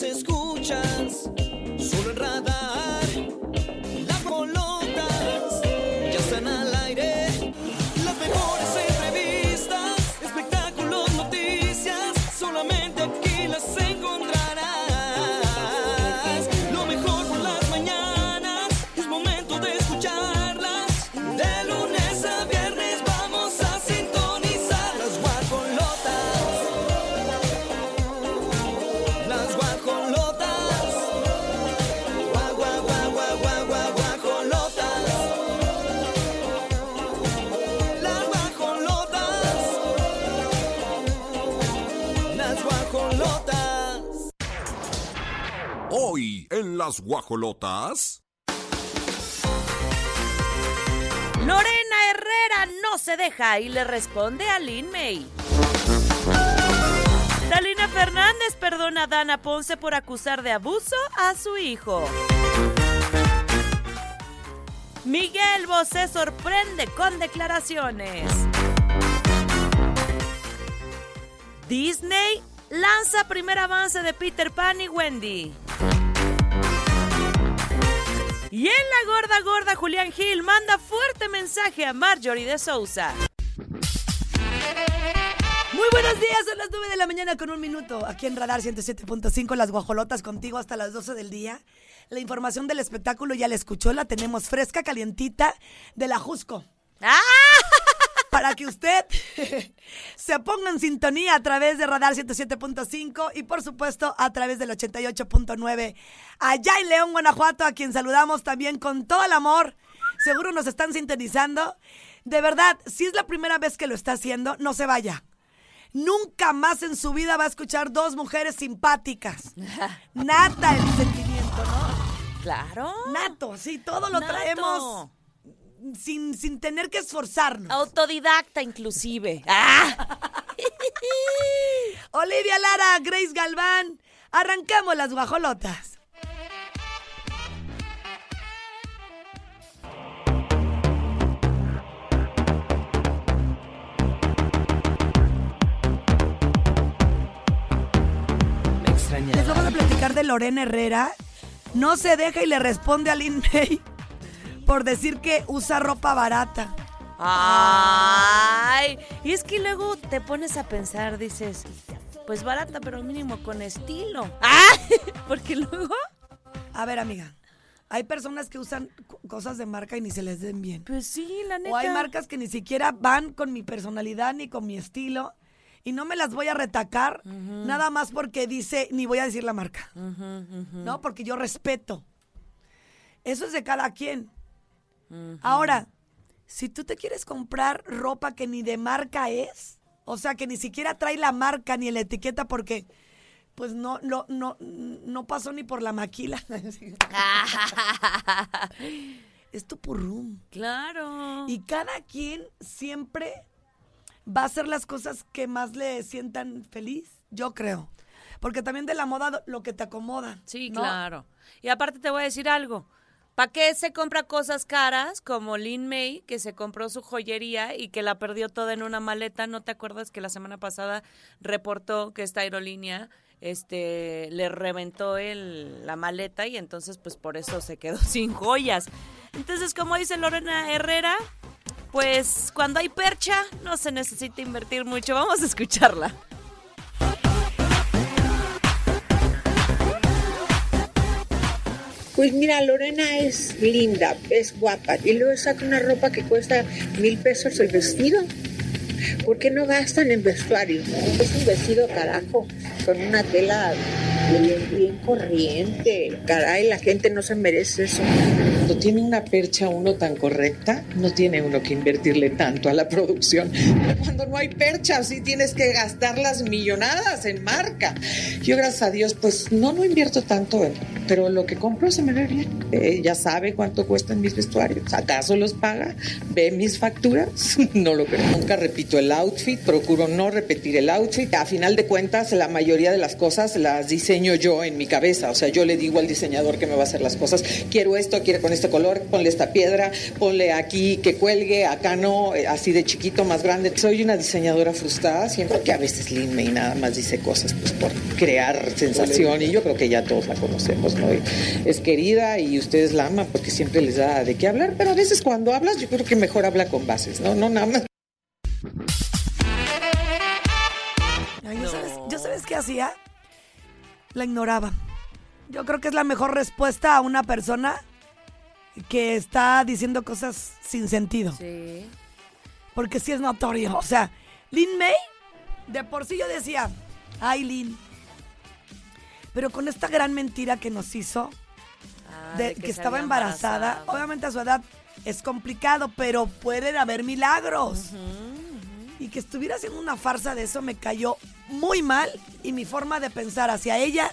las escuchas, guajolotas. Lorena Herrera no se deja y le responde a Lin May. Talina Fernández perdona a Dana Ponce por acusar de abuso a su hijo. Miguel Bosé sorprende con declaraciones. Disney lanza primer avance de Peter Pan y Wendy. Y en la gorda gorda Julián Gil manda fuerte mensaje a Marjorie de Sousa. Muy buenos días, son las 9 de la mañana con un minuto. Aquí en Radar 107.5, las guajolotas contigo hasta las 12 del día. La información del espectáculo ya la escuchó, la tenemos fresca, calientita, de la Jusco. ¡Ah! Para que usted se ponga en sintonía a través de Radar 107.5 y por supuesto a través del 88.9 allá en León, Guanajuato, a quien saludamos también con todo el amor. Seguro nos están sintonizando. De verdad, si es la primera vez que lo está haciendo, no se vaya. Nunca más en su vida va a escuchar dos mujeres simpáticas. Nata el sentimiento, ¿no? Claro. Nato, sí, todo lo Nato. traemos sin, sin tener que esforzarnos. Autodidacta inclusive. ¡Ah! Olivia Lara, Grace Galván, arrancamos las guajolotas. Les vamos a platicar de Lorena Herrera. No se deja y le responde a Lin May por decir que usa ropa barata. Ay, y es que luego te pones a pensar, dices, pues barata, pero mínimo con estilo. ¡Ah! Porque luego, A ver, amiga, hay personas que usan co- cosas de marca y ni se les den bien. pues sí, la neta. O hay marcas que ni siquiera van con mi personalidad ni con mi estilo. Y no me las voy a retacar nada más porque dice, ni voy a decir la marca. ¿No? Porque yo respeto. Eso es de cada quien. Ahora, si tú te quieres comprar ropa que ni de marca es, o sea, que ni siquiera trae la marca ni la etiqueta porque pues no, no, no, no pasó ni por la maquila. es tu purrum. Claro. Y cada quien siempre va a hacer las cosas que más le sientan feliz, yo creo. Porque también de la moda lo que te acomoda. Sí, ¿no? claro. Y aparte te voy a decir algo. ¿Para qué se compra cosas caras como Lin May, que se compró su joyería y que la perdió toda en una maleta? ¿No te acuerdas que la semana pasada reportó que esta aerolínea este, le reventó el, la maleta y entonces pues por eso se quedó sin joyas? Entonces, como dice Lorena Herrera, pues cuando hay percha no se necesita invertir mucho. Vamos a escucharla. Pues mira, Lorena es linda, es guapa. Y luego saca una ropa que cuesta mil pesos el vestido. ¿Por qué no gastan en vestuario? Es un vestido carajo, con una tela bien, bien corriente. Caray, la gente no se merece eso. Cuando tiene una percha uno tan correcta, no tiene uno que invertirle tanto a la producción. Cuando no hay percha, sí tienes que gastar las millonadas en marca. Yo, gracias a Dios, pues no, no invierto tanto pero lo que compro se me ve bien. Ella sabe cuánto cuestan mis vestuarios. ¿Acaso los paga? ¿Ve mis facturas? no lo creo. Nunca repito el outfit, procuro no repetir el outfit. A final de cuentas, la mayoría de las cosas las diseño yo en mi cabeza. O sea, yo le digo al diseñador que me va a hacer las cosas. Quiero esto, quiero con este color, ponle esta piedra, ponle aquí que cuelgue, acá no, eh, así de chiquito, más grande. Soy una diseñadora frustrada, siempre que a veces Lin May nada más dice cosas pues por crear sensación y yo creo que ya todos la conocemos, ¿no? Y es querida y ustedes la aman porque siempre les da de qué hablar, pero a veces cuando hablas yo creo que mejor habla con bases, ¿no? No nada más ¿yo, sabes, yo sabes qué hacía? La ignoraba. Yo creo que es la mejor respuesta a una persona que está diciendo cosas sin sentido. Sí. Porque sí es notorio. O sea, Lin May, de por sí yo decía, ay Lin. Pero con esta gran mentira que nos hizo, Ah, de, de que, estaba embarazada, obviamente a su edad es complicado, pero pueden haber milagros. Y que estuviera haciendo una farsa de eso me cayó muy mal y mi forma de pensar hacia ella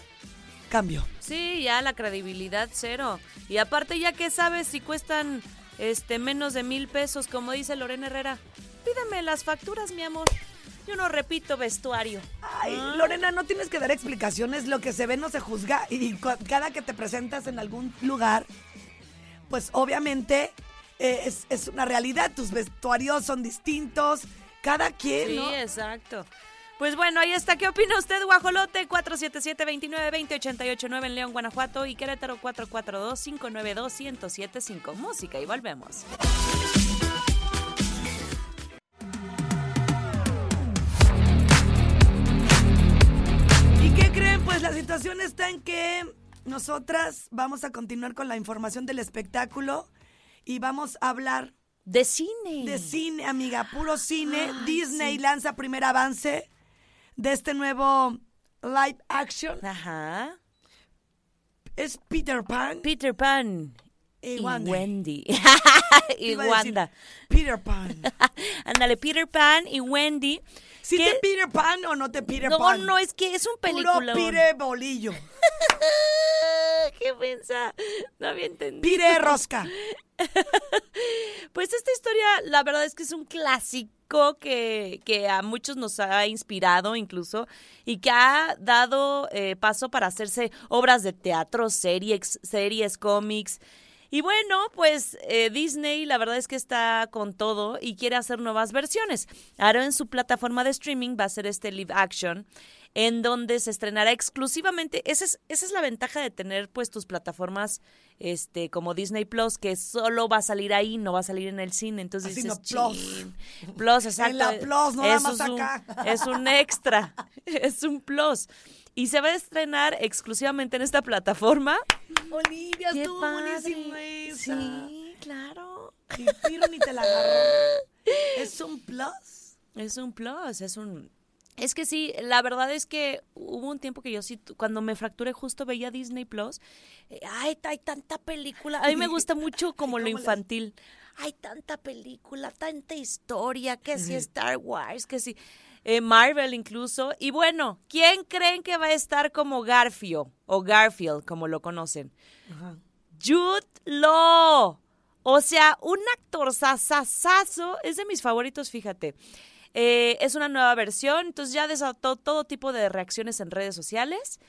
cambió. Sí, ya la credibilidad cero. Y aparte ya que sabes si cuestan este menos de mil pesos, como dice Lorena Herrera, pídeme las facturas, mi amor. Yo no repito vestuario. Ay, Lorena, no tienes que dar explicaciones, lo que se ve no se juzga y cada que te presentas en algún lugar, pues obviamente eh, es, es una realidad, tus vestuarios son distintos, cada quien, Sí, ¿no? exacto. Pues bueno, ahí está. ¿Qué opina usted, Guajolote? 477-2920-889 en León, Guanajuato y Querétaro 442-592-1075. Música y volvemos. ¿Y qué creen? Pues la situación está en que nosotras vamos a continuar con la información del espectáculo y vamos a hablar De cine. de cine, amiga, puro cine. Disney sí. lanza primer avance de este nuevo live action. Ajá. Es Peter Pan Peter Pan. y Y Wanda. Wendy. y Wanda. Peter Pan. Ándale, Peter Pan y Wendy. ¿Sí que- te Peter Pan o no te Peter No, Pan? no, es que es un Puro película. Peter Bolillo. ¿Qué pensa? No había entendido. Peter Rosca. Pues esta historia, la verdad es que es un clásico que, que a muchos nos ha inspirado incluso y que ha dado eh, paso para hacerse obras de teatro, series, series cómics. Y bueno, pues eh, Disney la verdad es que está con todo y quiere hacer nuevas versiones. Ahora en su plataforma de streaming va a ser este live action en donde se estrenará exclusivamente. Esa es, esa es la ventaja de tener pues tus plataformas este como Disney Plus, que solo va a salir ahí, no va a salir en el cine. Entonces Así dices, no, Plus. Plus, exacto. la Plus, no nada más un- acá. es un extra, es un plus. Y se va a estrenar exclusivamente en esta plataforma. Olivia, ¡Qué estuvo padre! buenísima esa. Sí, claro. Y Piro ni te la agarró. Es un plus. Es un plus, es un... Es que sí, la verdad es que hubo un tiempo que yo sí, cuando me fracturé justo veía Disney Plus. eh, Ay, hay tanta película. A mí me gusta mucho como lo ¿Cómo le- infantil. Hay tanta película, tanta historia, que si Star Wars, que si eh, Marvel incluso. Y bueno, ¿quién creen que va a estar como Garfio o Garfield, como lo conocen? Jude Law. O sea, un actor sasasazo. Es de mis favoritos, fíjate. Eh, es una nueva versión, entonces ya desató todo tipo de reacciones en redes sociales.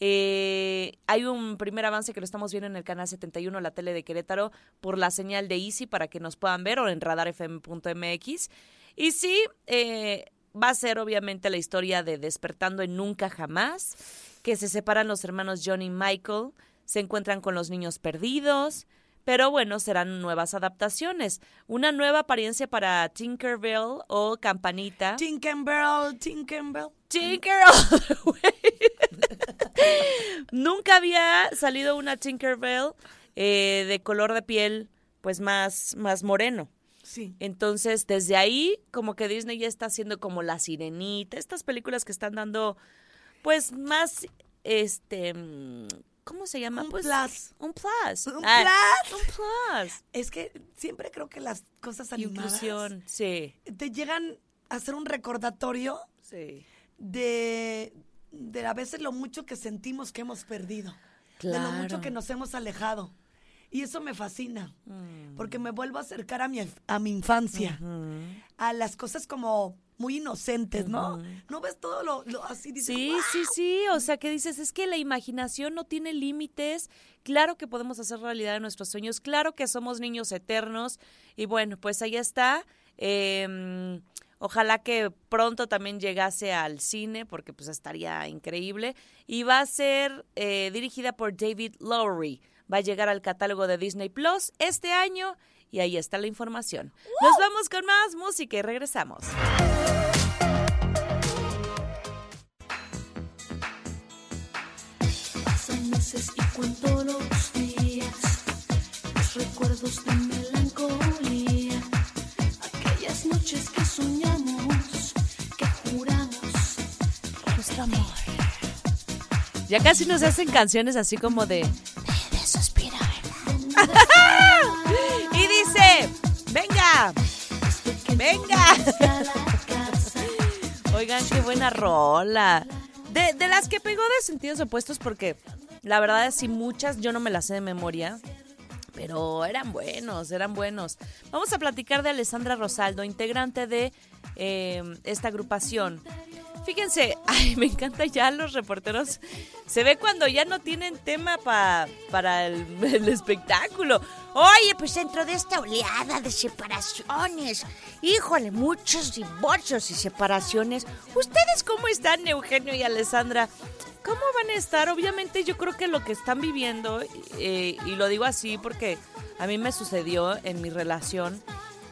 Eh, hay un primer avance que lo estamos viendo en el canal 71, la tele de Querétaro, por la señal de Easy para que nos puedan ver o en radarfm.mx. Y sí, eh, va a ser obviamente la historia de Despertando en Nunca Jamás, que se separan los hermanos John y Michael, se encuentran con los niños perdidos, pero bueno, serán nuevas adaptaciones. Una nueva apariencia para Tinkerbell o Campanita. Tinkerbell, Tinkerbell. Tinkerbell. Nunca había salido una Tinkerbell eh, de color de piel pues más, más moreno. Sí. Entonces, desde ahí, como que Disney ya está haciendo como La Sirenita, estas películas que están dando, pues, más, este, mm, ¿cómo se llama? Un pues, plus. Un plus. Un Ah, plus. Un plus. Es que siempre creo que las cosas animadas Inclusión, sí, te llegan a ser un recordatorio sí. de, de a veces lo mucho que sentimos que hemos perdido. de lo mucho que nos hemos alejado. Y eso me fascina, Mm. porque me vuelvo a acercar a mi, a mi infancia, a las cosas como muy inocentes, ¿no? ¿No ves todo lo, lo así? Dices, Sí, sí, sí. O sea, que dices, es que la imaginación no tiene límites. Claro que podemos hacer realidad nuestros sueños. Claro que somos niños eternos. Y bueno, pues ahí está. Eh, ojalá que pronto también llegase al cine, porque pues estaría increíble. Y va a ser eh, dirigida por David Lowery. Va a llegar al catálogo de Disney Plus este año. Y ahí está la información. Nos vamos con más música y regresamos. Pasan meses y cuento los días, los recuerdos de melancolía, aquellas noches que soñamos, que juramos nuestro amor. Ya casi nos hacen canciones así como de... venga. Oigan, qué buena rola. De, de las que pegó de sentidos opuestos porque la verdad es sí muchas yo no me las sé de memoria. Pero eran buenos, eran buenos. Vamos a platicar de Alessandra Rosaldo, integrante de eh, esta agrupación. Fíjense, ay, me encanta ya los reporteros. Se ve cuando ya no tienen tema pa- para el, el espectáculo. Oye, pues dentro de esta oleada de separaciones, híjole, muchos divorcios y separaciones. ¿Ustedes cómo están, Eugenio y Alessandra? ¿Cómo van a estar? Obviamente yo creo que lo que están viviendo, eh, y lo digo así porque a mí me sucedió en mi relación,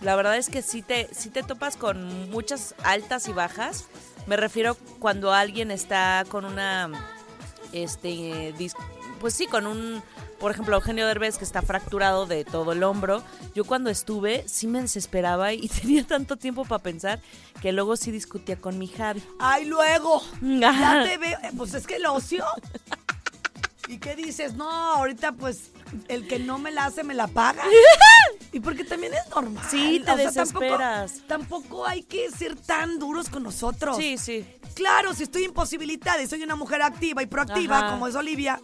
la verdad es que sí te, sí te topas con muchas altas y bajas. Me refiero cuando alguien está con una, este, pues sí, con un, por ejemplo, Eugenio Derbez que está fracturado de todo el hombro. Yo cuando estuve sí me desesperaba y tenía tanto tiempo para pensar que luego sí discutía con mi Javi. Ay, luego. Ya te veo. eh, Pues es que el ocio. ¿Y qué dices? No, ahorita pues el que no me la hace me la paga. Y porque también es normal. Sí, te o sea, desesperas. Tampoco, tampoco hay que ser tan duros con nosotros. Sí, sí. Claro, si estoy imposibilitada y soy una mujer activa y proactiva, Ajá. como es Olivia,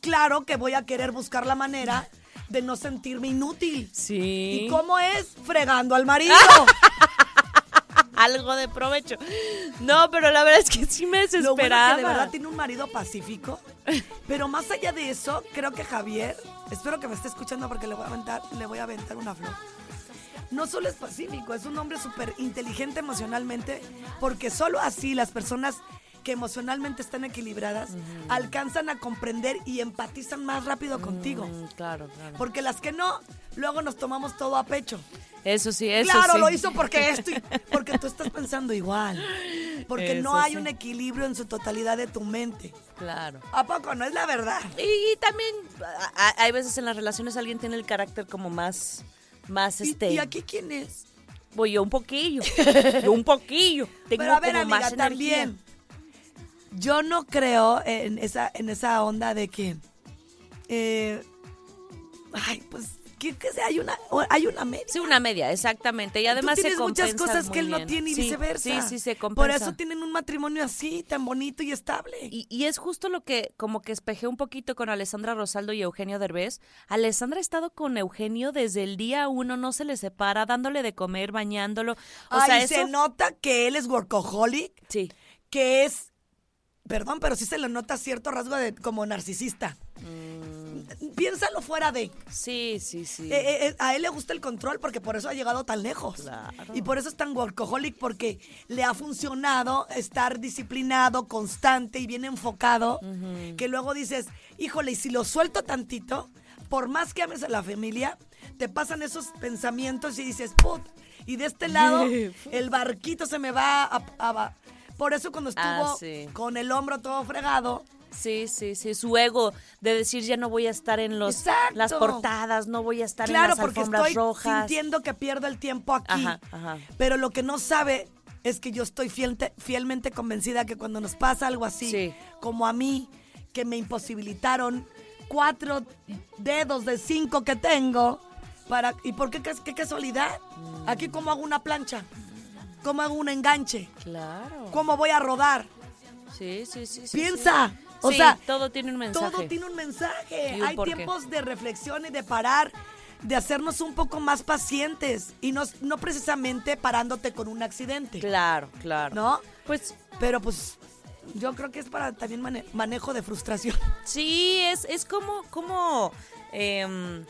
claro que voy a querer buscar la manera de no sentirme inútil. Sí. ¿Y cómo es? Fregando al marido. Algo de provecho. No, pero la verdad es que sí me Lo bueno desesperaba. que de verdad tiene un marido pacífico. Pero más allá de eso, creo que Javier, espero que me esté escuchando porque le voy a aventar, le voy a aventar una flor. No solo es pacífico, es un hombre súper inteligente emocionalmente, porque solo así las personas que emocionalmente están equilibradas alcanzan a comprender y empatizan más rápido contigo. Mm, claro, claro. Porque las que no, luego nos tomamos todo a pecho. Eso sí, eso claro, sí. lo hizo porque esto, y- porque tú estás pensando igual. Porque no hay sí. un equilibrio en su totalidad de tu mente. Claro. ¿A poco no es la verdad? Y, y también a- hay veces en las relaciones alguien tiene el carácter como más, más ¿Y, este. y aquí quién es? Voy yo un poquillo. yo un poquillo. Tengo Pero a ver, como amiga, más energía. Yo no creo en esa, en esa onda de que. eh, ay, pues, que, que sea, hay una, hay una media. Sí, una media, exactamente. Y además Tú se tienes muchas cosas que él no tiene y Sí, viceversa. Sí, sí, se compensa. Por eso tienen un matrimonio así, tan bonito y estable. Y, y es justo lo que como que espejé un poquito con Alessandra Rosaldo y Eugenio Derbez. Alessandra ha estado con Eugenio desde el día uno, no se le separa, dándole de comer, bañándolo. O Ay, sea, se nota que él es workaholic, Sí. que es, perdón, pero sí se le nota cierto rasgo de como narcisista. Piénsalo fuera de. Sí, sí, sí. Eh, eh, eh, a él le gusta el control porque por eso ha llegado tan lejos. Claro. Y por eso es tan workaholic porque le ha funcionado estar disciplinado, constante y bien enfocado. Que luego dices, híjole, y si lo suelto tantito, por más que ames a la familia, te pasan esos pensamientos y dices, put. Y de este lado, el barquito se me va a. a- por eso cuando estuvo Ah, sí. con el hombro todo fregado, Sí, sí, sí. Su ego de decir ya no voy a estar en los Exacto. las portadas, no voy a estar en Claro, las porque alfombras estoy rojas. sintiendo que pierdo el tiempo aquí. Ajá, ajá. Pero lo que no sabe es que yo estoy fielte- fielmente convencida que cuando nos pasa algo así, Sí. como a mí, que me imposibilitaron cuatro dedos de cinco que tengo, para ¿y por qué, cas- qué casualidad? Mm. Aquí cómo hago una plancha, cómo hago un enganche, Claro. cómo voy a rodar. Sí, sí, sí, sí. Piensa. Sí. O Sí, sea, todo tiene un mensaje. todo tiene un mensaje. Un Hay tiempos de reflexión y de parar, de hacernos un poco más pacientes y no, no precisamente parándote con un accidente. Claro, claro. ¿No? Pues Pero pues yo creo que es para también mane- manejo de frustración. Sí, es, es como, como, em,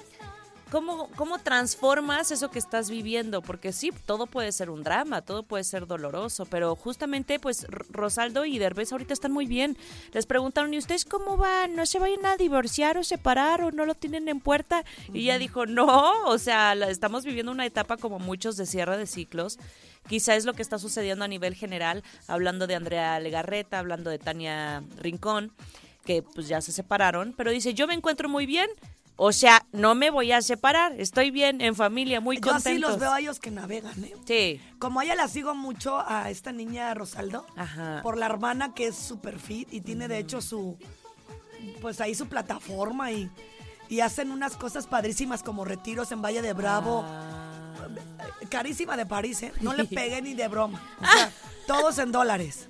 cómo, cómo transformas eso que estás viviendo, porque sí, todo puede ser un drama, todo puede ser doloroso, pero justamente, pues, Rosaldo y Derbez ahorita están muy bien. Les preguntaron, ¿y ustedes cómo van? ¿No se vayan a divorciar o separar o no lo tienen en puerta? Y ella dijo, no, o sea, la- estamos viviendo una etapa como muchos de cierre de ciclos. Quizá es lo que está sucediendo a nivel general, hablando de Andrea Legarreta, hablando de Tania Rincón que pues ya se separaron, pero dice, yo me encuentro muy bien, o sea, no me voy a separar, estoy bien, en familia, muy Yo contentos. así los veo a ellos que navegan, ¿eh? Sí, Como a ella la sigo mucho a esta niña Rosaldo, Ajá. por la hermana que es super fit y tiene de hecho su, pues ahí su plataforma y, y hacen unas cosas padrísimas como retiros en Valle de Bravo. Ah. Carísima de París, ¿eh? No le pegué ni de broma. O sea, todos en dólares.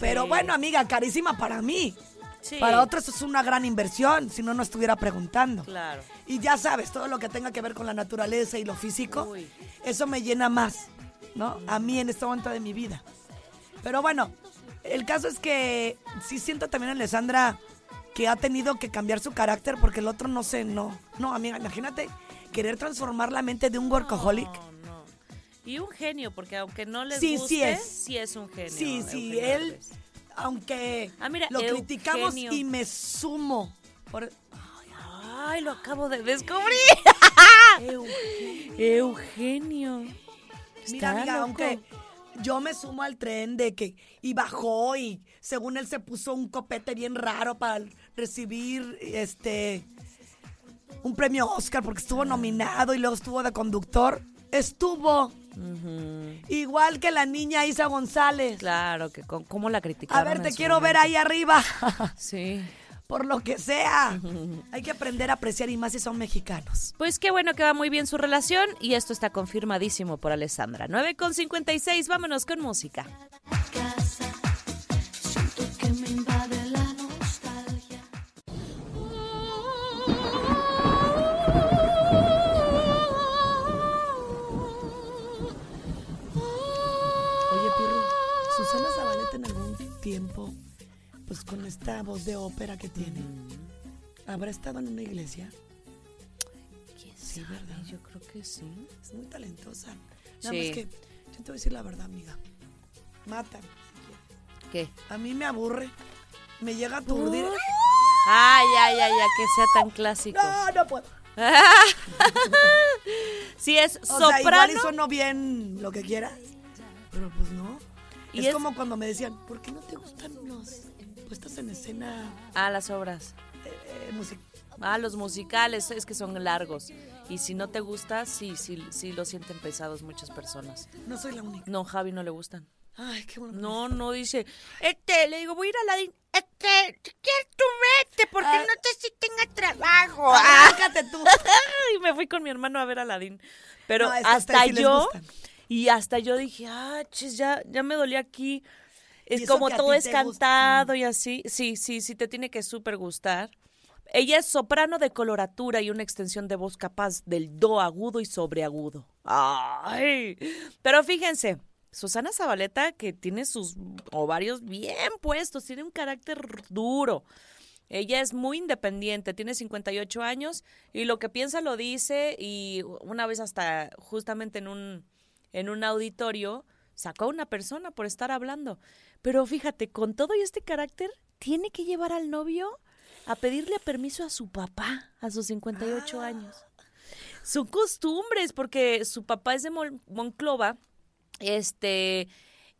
Pero bueno, amiga, carísima para mí. Sí. Para otros es una gran inversión, si no, no estuviera preguntando. Claro. Y ya sabes, todo lo que tenga que ver con la naturaleza y lo físico, Uy. eso me llena más, ¿no? A mí en este momento de mi vida. Pero bueno, el caso es que sí siento también a Alessandra que ha tenido que cambiar su carácter porque el otro no sé, no. No, amiga, imagínate querer transformar la mente de un workaholic. No, no. Y un genio, porque aunque no les Sí, sí guste, es. sí es un genio. Sí, sí, Eugenio él. Aunque Ah, mira, lo criticamos Eugenio. y me sumo. Por, Ay, lo acabo de descubrir. Eugenio. Mira, amiga, loco. aunque yo me sumo al tren de que y bajó y según él se puso un copete bien raro para recibir este un premio Oscar porque estuvo nominado y luego estuvo de conductor. Estuvo igual que la niña Isa González. Claro, que con, cómo la criticaron. A ver, te quiero ver ahí arriba. Sí. Por lo que sea. Hay que aprender a apreciar y más si son mexicanos. Pues qué bueno que va muy bien su relación y esto está confirmadísimo por Alessandra. 9 con 56, vámonos con música. Pues con esta voz de ópera que tiene, ¿habrá estado en una iglesia? Sí, ¿verdad? Yo creo que sí. Es muy talentosa. Nada Sí. más que, yo te voy a decir la verdad, amiga. Mata. ¿Qué? A mí me aburre. Me llega a aturdir. Ay, ay, ay, ay, que sea tan clásico. No, no puedo. Sí, es O sea, igual y sueno bien lo que quieras. Pero pues no. Y es, es- como cuando me decían, ¿por qué no te gustan los puestas en escena Ah, las obras. eh, music- Ah, los musicales, es que son largos. Y si no te gusta, sí, sí, sí lo sienten pesados muchas personas. No soy la única. No, Javi no le gustan. Ay, qué bueno. No, no dice. Este, le digo, voy a ir a la. Este, si quieres tú vete, porque Ah. no te si tenga trabajo. me- Ah. Arráncate tú. Y me fui con mi hermano a ver a Aladín. Pero No, hasta yo, y hasta yo dije, ah, chis, ya, ya me dolía aquí. Es como todo es gusta. cantado y así. Sí, sí, sí, te tiene que súper gustar. Ella es soprano de coloratura y una extensión de voz capaz del do agudo y sobreagudo. Ay. Pero fíjense, Susana Zabaleta, que tiene sus ovarios bien puestos, tiene un carácter duro. Ella es muy independiente, tiene 58 años y lo que piensa lo dice y una vez hasta justamente en un, en un auditorio sacó a una persona por estar hablando. Pero fíjate, con todo y este carácter, tiene que llevar al novio a pedirle permiso a su papá a sus 58 años. Son costumbres, porque su papá es de Mon- Monclova, este,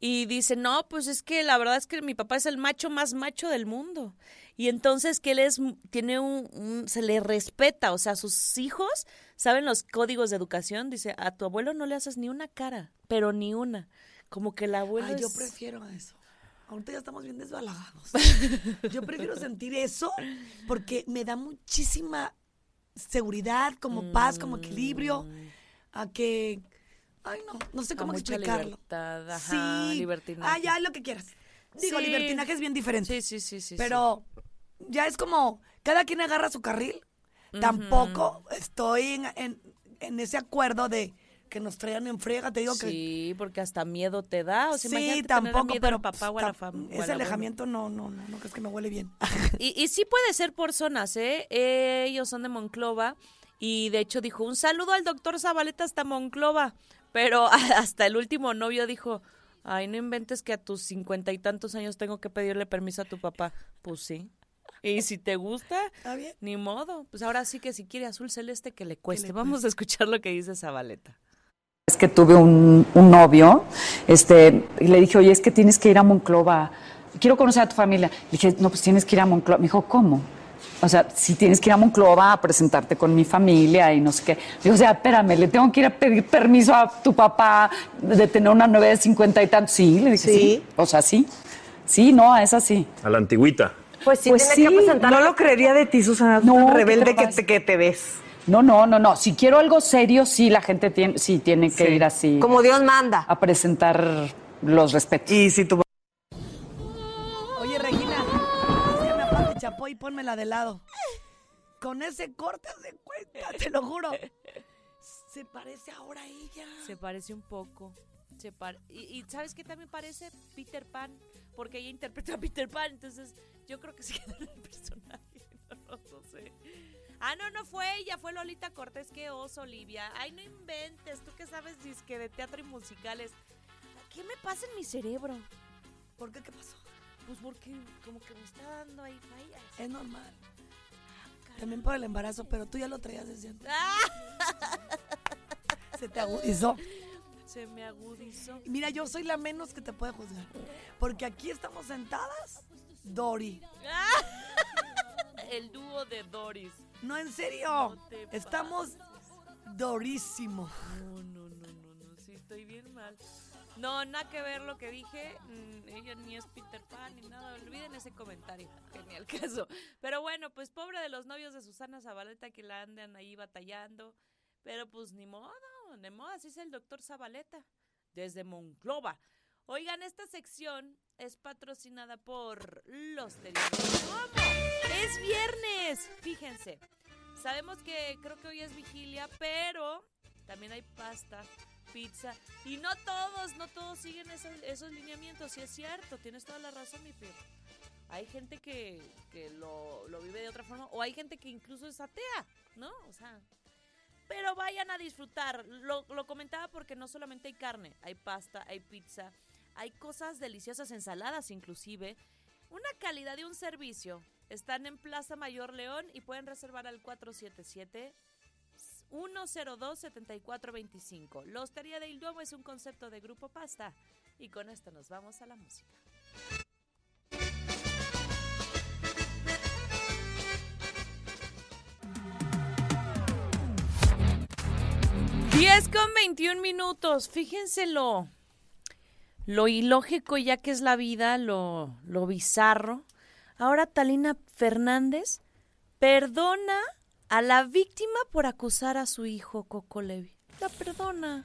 y dice, no, pues es que la verdad es que mi papá es el macho más macho del mundo. Y entonces que él es, tiene un, un- se le respeta, o sea, sus hijos saben los códigos de educación, dice, a tu abuelo no le haces ni una cara, pero ni una. Como que el abuelo Ay, yo prefiero eso. Ahorita ya estamos bien desbalagados. Yo prefiero sentir eso porque me da muchísima seguridad, como paz, como equilibrio, a que, ay no, no sé A cómo mucha explicarlo. libertad, ajá, sí, libertinaje. ah, ya lo que quieras. Digo, Sí. libertinaje es bien diferente. Sí, sí, sí, sí. pero ya es como, cada quien agarra su carril. Tampoco estoy en, en- en ese acuerdo de que nos traigan en friega. Te digo sí. que Sí, porque hasta miedo te da. O sea, sí, tampoco, miedo pero al papá o a tam- la fam- a ese alejamiento no, no, no, no crees que no huele bien. Y, y sí puede ser por zonas, ¿eh? Ellos son de Monclova y de hecho dijo, un saludo al doctor Zabaleta hasta Monclova. Pero hasta el último novio dijo, ay, no inventes que a tus cincuenta y tantos años tengo que pedirle permiso a tu papá. Pues sí. Y si te gusta, ¿Está bien? ni modo. Pues ahora sí que si quiere azul celeste, que le cueste. le Vamos a escuchar lo que dice Zabaleta. Que tuve un, un novio, este, y le dije, oye, es que tienes que ir a Monclova, quiero conocer a tu familia. Le dije, no, pues tienes que ir a Monclova. Me dijo, ¿cómo? O sea, si tienes que ir a Monclova a presentarte con mi familia y no sé qué. Le digo, o sea, espérame, le tengo que ir a pedir permiso a tu papá de tener una novia de cincuenta y tantos. Sí, le dije, sí. O sea, sí. Sí, no, es así. A la antigüita. Pues sí, Pues tiene sí. que presentar. No lo creería de ti, Susana, No, tan ¿qué te rebelde que pasa? te, que te ves. No, no, no, no. Si quiero algo serio, sí, la gente tiene, sí tiene que Sí. ir así Como Dios manda. a presentar los respetos. Y si tu Oye, Regina, búscame a Pati Chapoy y pónmela de lado. Con ese corte de cuenta, te lo juro. Se parece ahora a ella. Se parece un poco. Se par- y, y ¿sabes qué también parece? Peter Pan, porque ella interpreta a Peter Pan, entonces yo creo que se queda en el personaje. No, no sé. Ah, no, no fue ella, fue Lolita Cortés, qué oso, Olivia. Ay, no inventes, tú que sabes disque de teatro y musicales. ¿Qué me pasa en mi cerebro? ¿Por qué? ¿Qué pasó? Pues porque como que me está dando ahí fallas. Es normal. También por el embarazo, pero tú ya lo traías desde antes. Ah, Se te agudizó. se me agudizó. Mira, yo soy la menos que te puede juzgar. Porque aquí estamos sentadas, Dori. El dúo de Doris. No, en serio. No Estamos dorísimo. No, no, no, no, no, sí, estoy bien mal. No, nada que ver lo que dije. mm, ella ni es Peter Pan ni nada. Olviden ese comentario. Genial caso. Pero bueno, pues pobre de los novios de Susana Zabaleta que la andan ahí batallando. Pero pues ni modo, ni modo, así es el doctor Zabaleta. Desde Monclova. Oigan, esta sección es patrocinada por los televidentes. ¿Cómo? Es viernes. Fíjense. Sabemos que creo que hoy es vigilia, pero también hay pasta, pizza. Y no todos, no todos siguen esos, esos lineamientos. Sí es cierto, tienes toda la razón, mi Pio. Hay gente que, que lo, lo vive de otra forma, o hay gente que incluso es atea, ¿no? O sea, pero vayan a disfrutar. Lo, lo comentaba porque no solamente hay carne, hay pasta, hay pizza, hay cosas deliciosas, ensaladas inclusive. Una calidad de un servicio. Están en Plaza Mayor León y pueden reservar al 477 102-7425. La Hostería del Duomo es un concepto de Grupo Pasta. Y con esto nos vamos a la música. 10 con 21 minutos. Fíjense lo, ilógico ya que es la vida, lo, lo bizarro. Ahora Talina Fernández perdona a la víctima por acusar a su hijo Coco Levi. La perdona.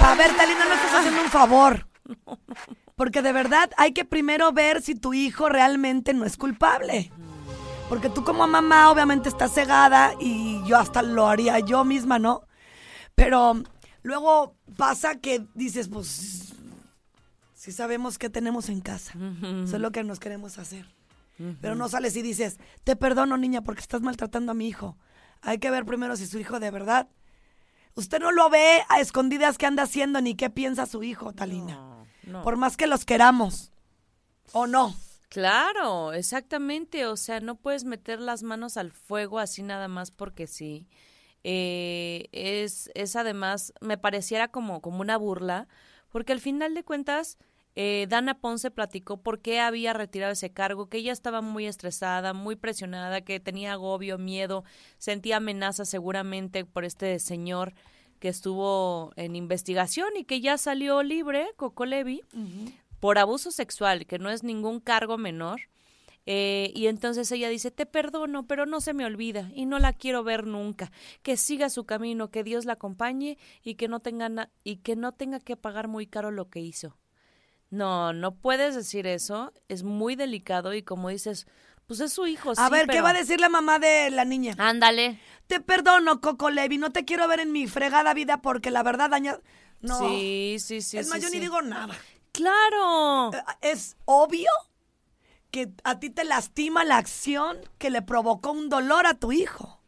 A ver, Talina, no estás haciendo un favor. Porque de verdad hay que primero ver si tu hijo realmente no es culpable. Porque tú como mamá obviamente estás cegada y yo hasta lo haría yo misma, ¿no? Pero luego pasa que dices, pues, si sabemos qué tenemos en casa. Eso es lo que nos queremos hacer. Pero no sales y dices, te perdono niña porque estás maltratando a mi hijo. Hay que ver primero si su hijo de verdad. Usted no lo ve a escondidas qué anda haciendo ni qué piensa su hijo, Talina. No, no. Por más que los queramos. ¿O no? Claro, exactamente. O sea, no puedes meter las manos al fuego así nada más porque sí. Eh, es, es además, me pareciera como, como una burla, porque al final de cuentas, eh, Dana Ponce platicó por qué había retirado ese cargo, que ella estaba muy estresada, muy presionada, que tenía agobio, miedo, sentía amenaza seguramente por este señor que estuvo en investigación y que ya salió libre, Coco Levi, por abuso sexual, que no es ningún cargo menor. Eh, y entonces ella dice, te perdono, pero no se me olvida y no la quiero ver nunca. Que siga su camino, que Dios la acompañe y que no tenga, y que, no tenga que pagar muy caro lo que hizo. No, no puedes decir eso. Es muy delicado y como dices, pues es su hijo. A sí, ver, ¿qué va a decir la mamá de la niña? Ándale. Te perdono, Coco Levi, no te quiero ver en mi fregada vida porque la verdad daña... No. Sí, sí, sí. es más, sí, yo ni sí. digo nada. Claro. Eh, Es obvio que a ti te lastima la acción que le provocó un dolor a tu hijo.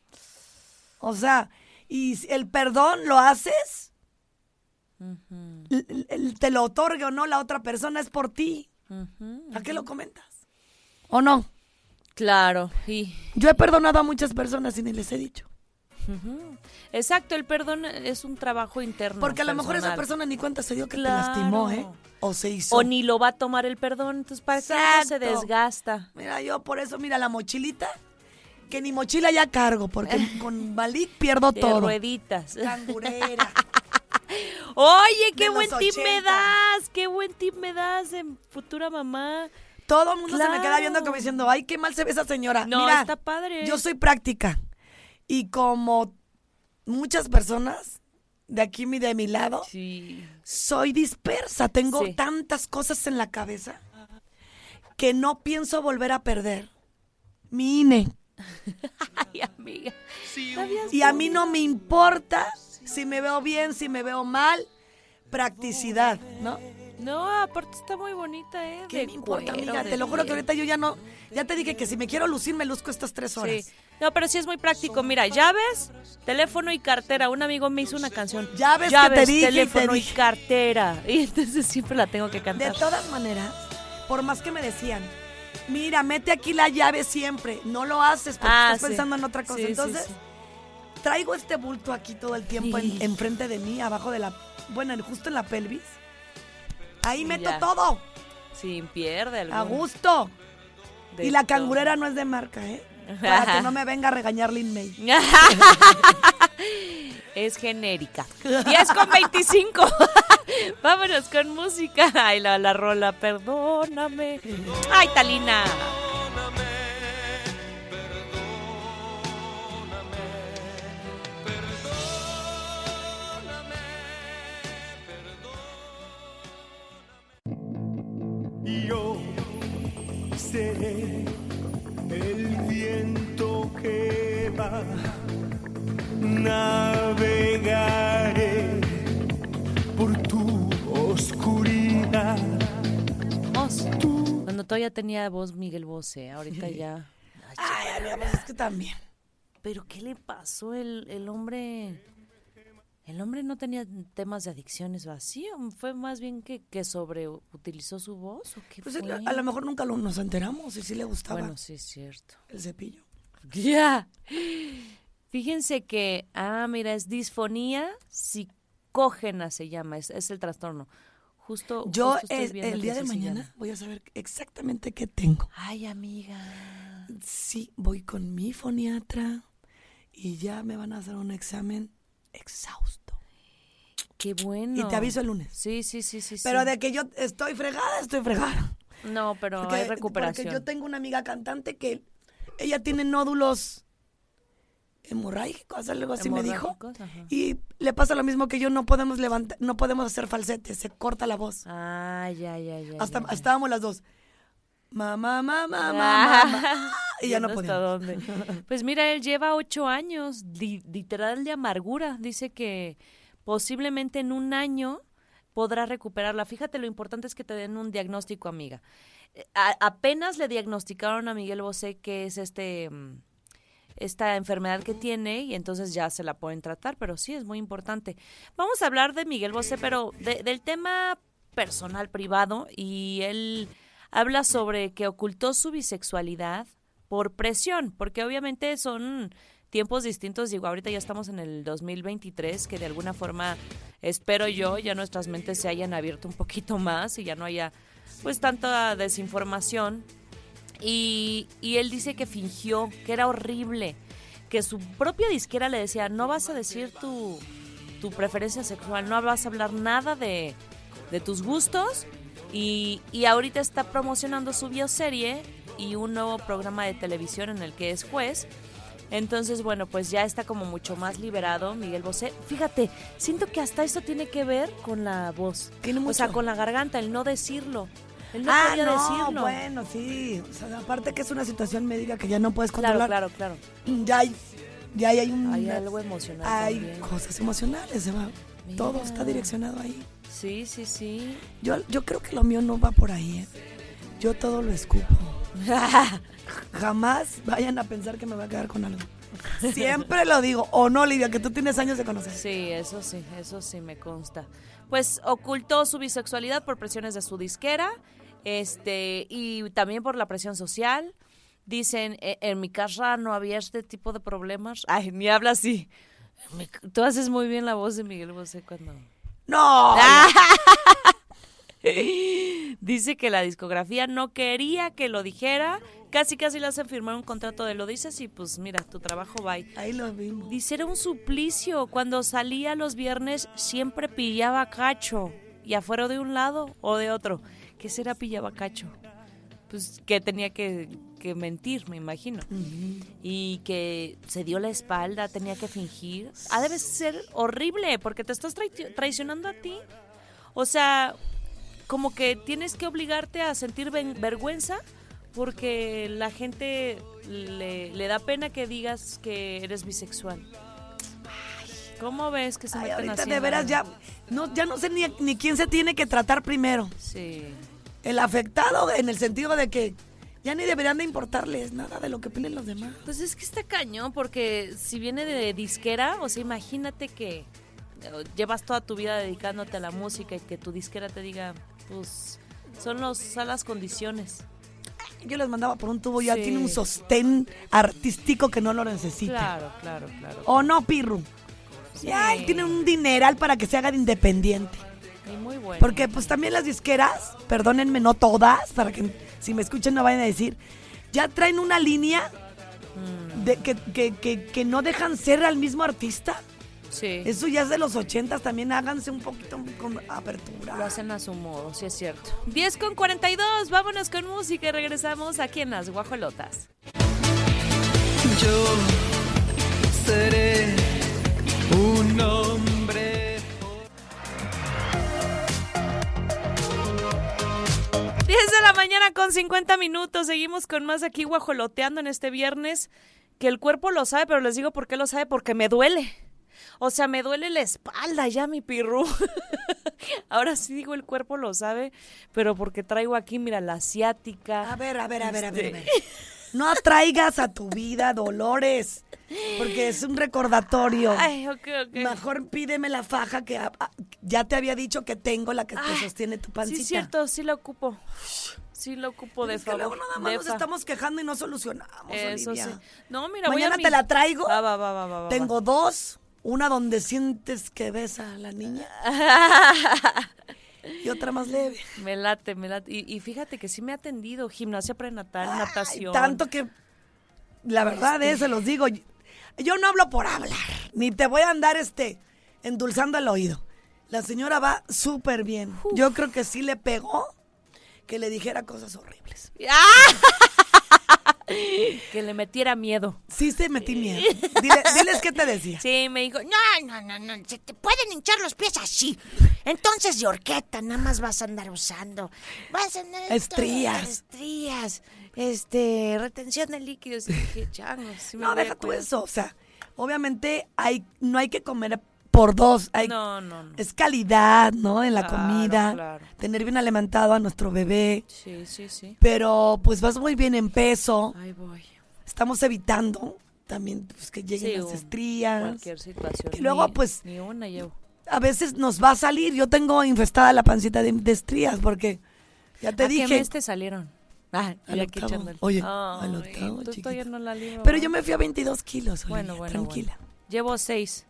O sea, y el perdón lo haces, l- te lo otorgue o no la otra persona, es por ti. ¿A qué lo comentas? ¿O no? Claro. Y Yo he perdonado a muchas personas y ni les he dicho. Exacto, el perdón es un trabajo interno. Porque a lo mejor esa persona ni cuenta se dio que Claro. te lastimó, ¿eh? O se hizo. O ni lo va a tomar el perdón, entonces para uno se desgasta. Mira, yo por eso, mira, la mochilita, que ni mochila ya cargo, porque con Malik pierdo De todo. rueditas. Cangurera. Oye, qué buen tip me 80. das, qué buen tip me das en futura mamá. Todo el mundo se me queda Claro. viendo como diciendo, ay, qué mal se ve esa señora. No, Mira, está padre. Yo soy práctica. Y como muchas personas de aquí y de mi lado, Sí. soy dispersa. Tengo Sí. tantas cosas en la cabeza que no pienso volver a perder. Mi INE. Ay, amiga. ¿Sabías Y a mí no me importa si me veo bien, si me veo mal. Practicidad, ¿no? No, aparte está muy bonita, ¿eh? ¿Qué De me importa, cuero, amiga? Te lo juro que ahorita yo ya no. Ya te dije que si me quiero lucir, me luzco estas tres horas. Sí. No, pero sí es muy práctico. Mira, llaves, teléfono y cartera. Un amigo me hizo una canción. Llaves que te dije te teléfono y, cartera. Y entonces siempre la tengo que De cantar. todas maneras, por más que me decían, mira, mete aquí la llave siempre. No lo haces porque Ah, estás sí. pensando en otra cosa. Sí, Entonces, sí. traigo este bulto aquí todo el tiempo en- enfrente de mí, abajo de la. Bueno, en- justo en la pelvis. Ahí meto Ya. todo. Sin pierde A gusto. De y la todo. cangurera no es de marca, ¿eh? Para que no me venga a regañar Lin May. es genérica. 10 con 25. Vámonos con música. Ay, la, la rola, perdóname. Ay, Talina. Todavía tenía voz Miguel Bosé, ahorita ya. Ay, amiga, pues es que también. Pero ¿qué le pasó? El, el hombre. El hombre no tenía temas de adicciones así, o fue más bien que, que sobreutilizó su voz o qué Pues fue? a a lo mejor nunca lo- nos enteramos y sí le gustaba Bueno, sí es cierto. el cepillo. Ya. Fíjense que, ah, mira, es disfonía psicógena se llama, es, es el trastorno. Justo. Yo justo estoy el, día de mañana voy a saber exactamente qué tengo. Ay, amiga. Sí, voy con mi foniatra y ya me van a hacer un examen exhausto. Qué bueno. Y te aviso el lunes. Sí, sí, sí, sí. Pero sí. de que yo estoy fregada, estoy fregada. No, pero Porque, hay recuperación. porque yo tengo una amiga cantante que ella tiene nódulos hemorrágicos, algo así me dijo. Ajá. Y le pasa lo mismo que yo, no podemos levantar, no podemos hacer falsete, se corta la voz. Ah, ya, ya, ya. Hasta ya, ya. estábamos las dos. Mamá, mamá, mamá, mamá. Y ya no hasta podíamos. dónde. Pues mira, él lleva ocho años, li- literal de amargura. Dice que posiblemente en un año podrá recuperarla. Fíjate, lo importante es que te den un diagnóstico, amiga. Eh, a- apenas le diagnosticaron a Miguel Bosé que es este mm, esta enfermedad que tiene y entonces ya se la pueden tratar, pero sí es muy importante. Vamos a hablar de Miguel Bosé, pero de- del tema personal, privado, y él habla sobre que ocultó su bisexualidad por presión, porque obviamente son tiempos distintos, digo, ahorita ya estamos en el 2023, que de alguna forma, espero yo, ya nuestras mentes se hayan abierto un poquito más y ya no haya pues tanta desinformación y, y él dice que fingió, que era horrible, que su propia disquera le decía, no vas a decir tu, tu preferencia sexual, no vas a hablar nada de, de tus gustos. Y, y ahorita está promocionando su bioserie y un nuevo programa de televisión en el que es juez. Entonces, bueno, pues ya está como mucho más liberado Miguel Bosé. Fíjate, siento que hasta eso tiene que ver con la voz. Tiene O sea, mucho. con la garganta, el no decirlo. Él no ah, podía no, decirlo. bueno, sí. O sea, aparte que es una situación médica que ya no puedes Claro, controlar. claro, claro. Ya hay, ya hay un... Hay algo emocional Hay también. cosas emocionales, se va. Todo está direccionado ahí. Sí, sí, sí. Yo, yo creo que lo mío no va por ahí, ¿eh? Yo todo lo escupo. Jamás vayan a pensar que me va a quedar con algo. Siempre lo digo. O no, Olivia, que tú tienes años de conocer. Sí, eso sí, eso sí me consta. Pues ocultó su bisexualidad por presiones de su disquera, este, y también por la presión social. Dicen, "E- en mi casa no había este tipo de problemas. Ay, ni habla así. Tú haces muy bien la voz de Miguel Bosé cuando... No. Dice que la discografía no quería que lo dijera. Casi, casi le hacen firmar un contrato de lo dices y pues mira, tu trabajo va. Ahí lo vimos. Dice, era un suplicio. Cuando salía los viernes siempre pillaba cacho. Y afuera de un lado o de otro. ¿Qué será pillaba cacho? Pues que tenía que, que mentir, me imagino. Y que se dio la espalda, tenía que fingir. Ha de ser horrible porque te estás trai- traicionando a ti. O sea, como que tienes que obligarte a sentir vergüenza porque la gente le, le da pena que digas que eres bisexual. Ay, ¿Cómo ves que se Ay, meten ahorita así de veras ya no, ya no sé ni, ni quién se tiene que tratar primero. Sí. El afectado en el sentido de que ya ni deberían de importarles nada de lo que opinen los demás. Pues es que está cañón, porque si viene de disquera, o sea, imagínate que eh, llevas toda tu vida dedicándote a la música y que tu disquera te diga, pues son, los, son las condiciones. Yo les mandaba por un tubo, ya Sí. tiene un sostén artístico que no lo necesita. Claro, claro, claro. ¿O no, Pirru? Sí. Ya, tiene un dineral para que se hagan independiente. Y muy bueno. Porque pues también las disqueras, perdónenme, no todas, para que si me escuchan no vayan a decir, ya traen una línea Mm. de que, que, que, que no dejan ser al mismo artista. Sí. Eso ya es de los ochentas, también háganse un poquito con apertura. Lo hacen a su modo, sí es cierto. 10 con 42, vámonos con música y regresamos aquí en Las Guajolotas. Yo seré un hombre. 10 de la mañana con 50 minutos. Seguimos con más aquí guajoloteando en este viernes. Que el cuerpo lo sabe, pero les digo por qué lo sabe, porque me duele. O sea, me duele la espalda ya, mi pirru. Ahora sí digo, el cuerpo lo sabe, pero porque traigo aquí, mira, la asiática. A ver, a ver, a ver, a ver, a Este, ver. No atraigas a tu vida dolores, porque es un recordatorio. Ay, ok, ok. Mejor pídeme la faja que ah, ah, ya te había dicho que tengo, la que te Ay, sostiene tu pancita. Sí, es cierto, sí la ocupo. Sí la ocupo de Es que favor. luego nada más nos fa- estamos quejando y no solucionamos, Eso Olivia. sí. No, mira, voy a Mañana mi- te la traigo. Va, va, va, va, va, va. Tengo dos. Una donde sientes que besa a la niña y otra más leve. Me late, me late. Y, y fíjate que sí me ha atendido gimnasia prenatal, natación. Tanto que, la verdad es, se los digo, yo no hablo por hablar, ni te voy a andar este endulzando el oído. La señora va súper bien. Yo creo que sí le pegó que le dijera cosas horribles. que le metiera miedo. Sí se metí miedo. Dile- diles qué te decía. Sí, me dijo, No, no, no, no, se te pueden hinchar los pies así. Entonces de horqueta nada más vas a andar usando. Vas a andar Estrías. Estrías. Este, retención de líquidos. Y dije, changos, sí me No, deja tú eso. O sea, obviamente hay, no hay que comer por dos. Hay, No, no, no. Es calidad, ¿no? En la Claro, comida. claro. Tener bien alimentado a nuestro bebé. Sí, sí, sí. Pero pues vas muy bien en peso. Ahí voy. Estamos evitando también pues, que lleguen Sí, las estrías. Cualquier situación. Y luego, Ni- pues- Ni una llevo. A veces nos va a salir. Yo tengo infestada la pancita de, de estrías porque ya te ¿A qué dije. mes te salieron? Ah, Al octavo. echándole. Oye, Ay, al octavo, no la libro, Pero yo me fui a 22 kilos. Olivia, Bueno, bueno, tranquila. bueno. Llevo seis.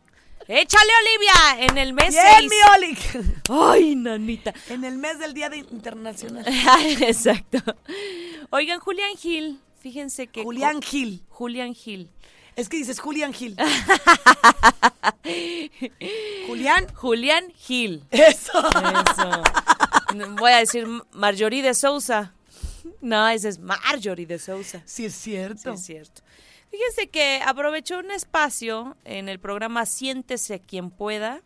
¡Échale, Olivia! En el mes Bien, seis. mi Oli. Ay, nanita. En el mes del Día de Internacional. Exacto. Oigan, Julián Gil, fíjense que... Julián Gil. Julián Gil. Es que dices Julián Gil. Julián. Julián Gil. Eso. Eso. Voy a decir Marjorie de Sousa. No, ese es Marjorie de Sousa. Sí, es Sí, cierto. es cierto. Fíjense que aprovechó un espacio en el programa Siéntese quien pueda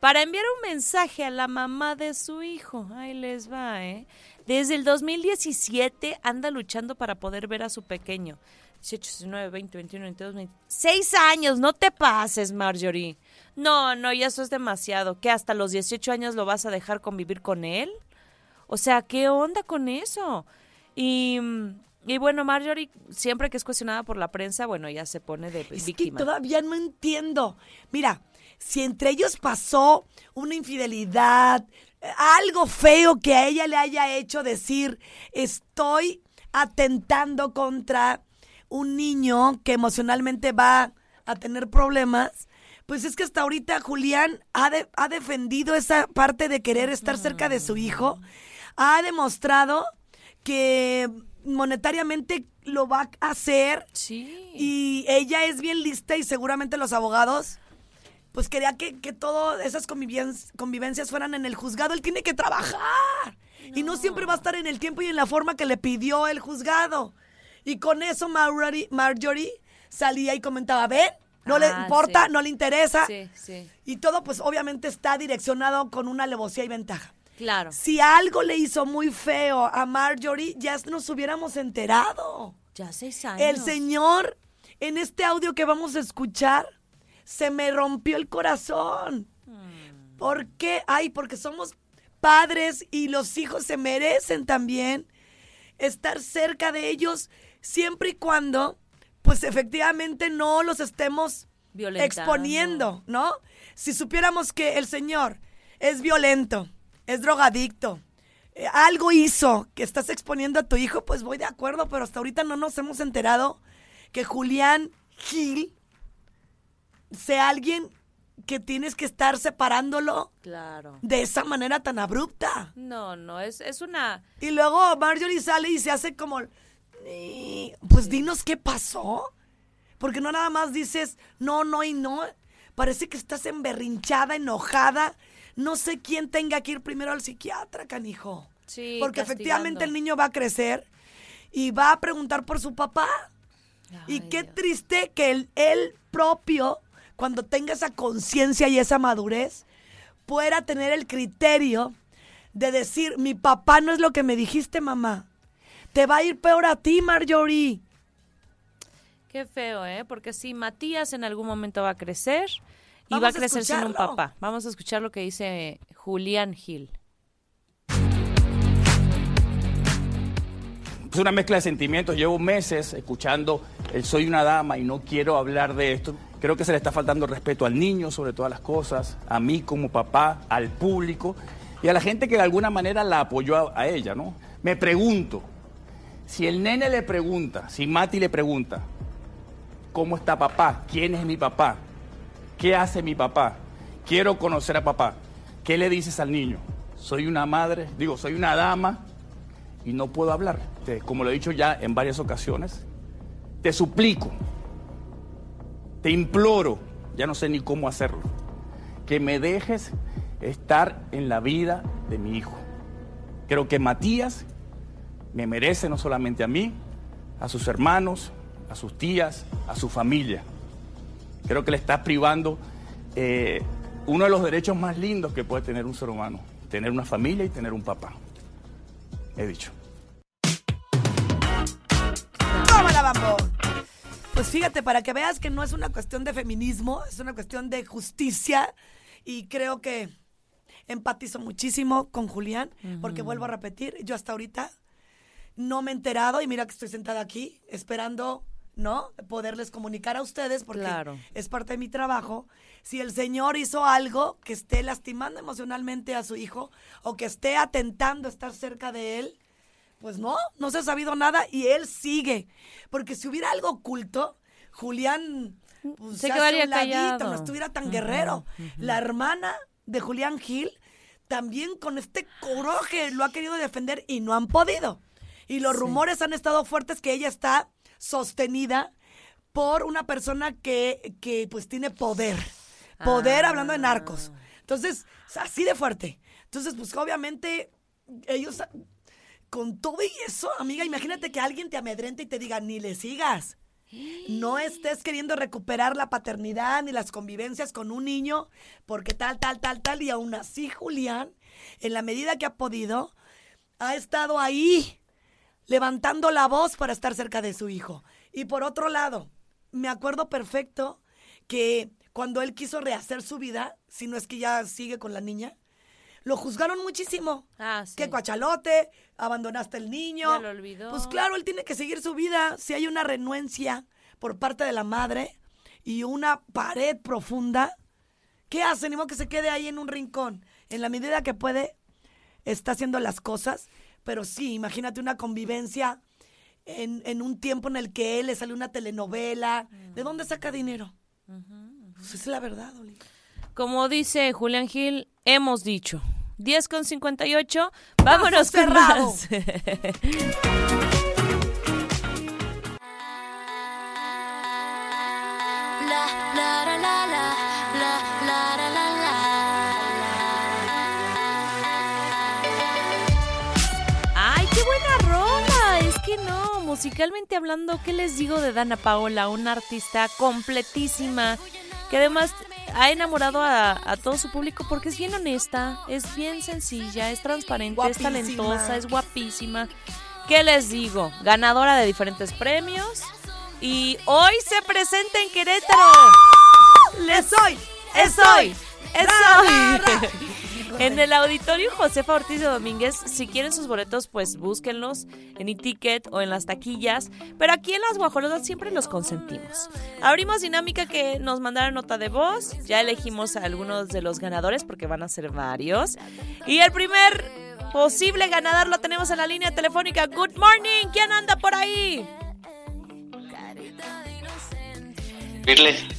para enviar un mensaje a la mamá de su hijo. Ahí les va, ¿eh? Desde el 2017 anda luchando para poder ver a su pequeño. 18, 19, 20, 21, 22, 26 años, no te pases, Marjorie. No, no, ya eso es demasiado. ¿Que hasta los 18 años lo vas a dejar convivir con él? O sea, ¿qué onda con eso? Y, y bueno, Marjorie, siempre que es cuestionada por la prensa, bueno, ya se pone de Es que víctima. todavía no entiendo. Mira, si entre ellos pasó una infidelidad, algo feo que a ella le haya hecho decir, estoy atentando contra un niño que emocionalmente va a tener problemas, pues es que hasta ahorita Julián ha, de- ha defendido esa parte de querer estar cerca de su hijo, ha demostrado que monetariamente lo va a hacer Sí. y ella es bien lista y seguramente los abogados pues quería que, que todas esas convivencias fueran en el juzgado. Él tiene que trabajar. Y no siempre va a estar en el tiempo y en la forma que le pidió el juzgado. Y con eso Marjorie, Marjorie salía y comentaba, ven, no le Ah, importa, sí. no le interesa. Sí, sí, Y todo pues obviamente está direccionado con una alevosía y ventaja. claro. Si algo le hizo muy feo a Marjorie, ya nos hubiéramos enterado. Ya seis años. El señor, en este audio que vamos a escuchar, se me rompió el corazón. ¿Por qué? Ay, porque somos padres y los hijos se merecen también estar cerca de ellos siempre y cuando, pues efectivamente no los estemos Violentando. exponiendo, ¿no? Si supiéramos que el señor es violento, es drogadicto, eh, algo hizo que estás exponiendo a tu hijo, pues voy de acuerdo, pero hasta ahorita no nos hemos enterado que Julián Gil sea alguien que tienes que estar separándolo Claro. de esa manera tan abrupta. No, no, es, es una... Y luego Marjorie sale y se hace como, Pues dinos qué pasó. Porque no nada más dices no, no y no. Parece que estás emberrinchada, enojada. No sé quién tenga que ir primero al psiquiatra, canijo. Sí, Porque castigando. efectivamente el niño va a crecer y va a preguntar por su papá. y qué Dios. triste que él, él propio, cuando tenga esa conciencia y esa madurez, pueda tener el criterio de decir, mi papá no es lo que me dijiste, mamá. Te va a ir peor a ti, Marjorie. Qué feo, ¿eh? Porque sí, Matías en algún momento va a crecer y Vamos va a a crecer sin un papá. Vamos a escuchar lo que dice Julián Gil. Es una mezcla de sentimientos. Llevo meses escuchando el soy una dama y no quiero hablar de esto. Creo que se le está faltando el respeto al niño sobre todas las cosas, a mí como papá, al público y a la gente que de alguna manera la apoyó a, a ella, ¿no? Me pregunto, si el nene le pregunta, si Mati le pregunta, ¿cómo está papá? ¿Quién es mi papá? ¿Qué hace mi papá? Quiero conocer a papá. ¿Qué le dices al niño? Soy una madre, digo, soy una dama y no puedo hablar. Como lo he dicho ya en varias ocasiones, te suplico, te imploro, ya no sé ni cómo hacerlo, que me dejes estar en la vida de mi hijo. Creo que Matías me merece no solamente a mí, a sus hermanos, a sus tías, a su familia. Creo que le está privando eh, uno de los derechos más lindos que puede tener un ser humano, tener una familia y tener un papá. He dicho. Pues fíjate, para que veas que no es una cuestión de feminismo, es una cuestión de justicia. Y creo que empatizo muchísimo con Julián, porque vuelvo a repetir, yo hasta ahorita no me he enterado y mira que estoy sentada aquí esperando, ¿no? Poderles comunicar a ustedes porque Claro. es parte de mi trabajo. Si el señor hizo algo que esté lastimando emocionalmente a su hijo o que esté atentando estar cerca de él, pues no, no se ha sabido nada y él sigue. Porque si hubiera algo oculto, Julián pues, Se quedaría un ladito, callado. no estuviera tan guerrero. La hermana de Julián Gil también con este coraje lo ha querido defender y no han podido. Y los rumores han estado fuertes que ella está sostenida por una persona que, que pues tiene poder. Poder hablando de narcos. Entonces, así de fuerte. Entonces, pues obviamente ellos con todo y eso, amiga, imagínate que alguien te amedrente y te diga, ni le sigas. No estés queriendo recuperar la paternidad ni las convivencias con un niño, porque tal, tal, tal, tal. Y aún así, Julián, en la medida que ha podido, ha estado ahí, levantando la voz para estar cerca de su hijo. Y por otro lado, me acuerdo perfecto que cuando él quiso rehacer su vida, si no es que ya sigue con la niña, lo juzgaron muchísimo. Ah, sí. Qué cuachalote, abandonaste el niño. Ya lo olvidó. Pues claro, él tiene que seguir su vida. Si hay una renuencia por parte de la madre y una pared profunda, ¿qué hace? Ni modo que se quede ahí en un rincón. En la medida que puede, está haciendo las cosas. Pero sí, imagínate una convivencia en, en un tiempo en el que él le sale una telenovela. ¿De dónde saca dinero? Pues es la verdad, Oli. Como dice Julián Gil, hemos dicho. 10 con 58, vámonos con cerrado. más. musicalmente hablando, ¿qué les digo de Dana Paola? Una artista completísima que además ha enamorado a, a todo su público porque es bien honesta, es bien sencilla, es transparente, es talentosa, es guapísima. ¿Qué les digo? Ganadora de diferentes premios y hoy se presenta en Querétaro. ¡Es hoy! ¡Es hoy! ¡Es hoy! En el auditorio Josefa Ortiz de Domínguez, si quieren sus boletos, pues búsquenlos en e-ticket o en las taquillas. Pero aquí en las guajolotas siempre los consentimos. Abrimos dinámica que nos mandaron nota de voz. Ya elegimos a algunos de los ganadores porque van a ser varios. Y el primer posible ganador lo tenemos en la línea telefónica. Good morning, ¿quién anda por ahí?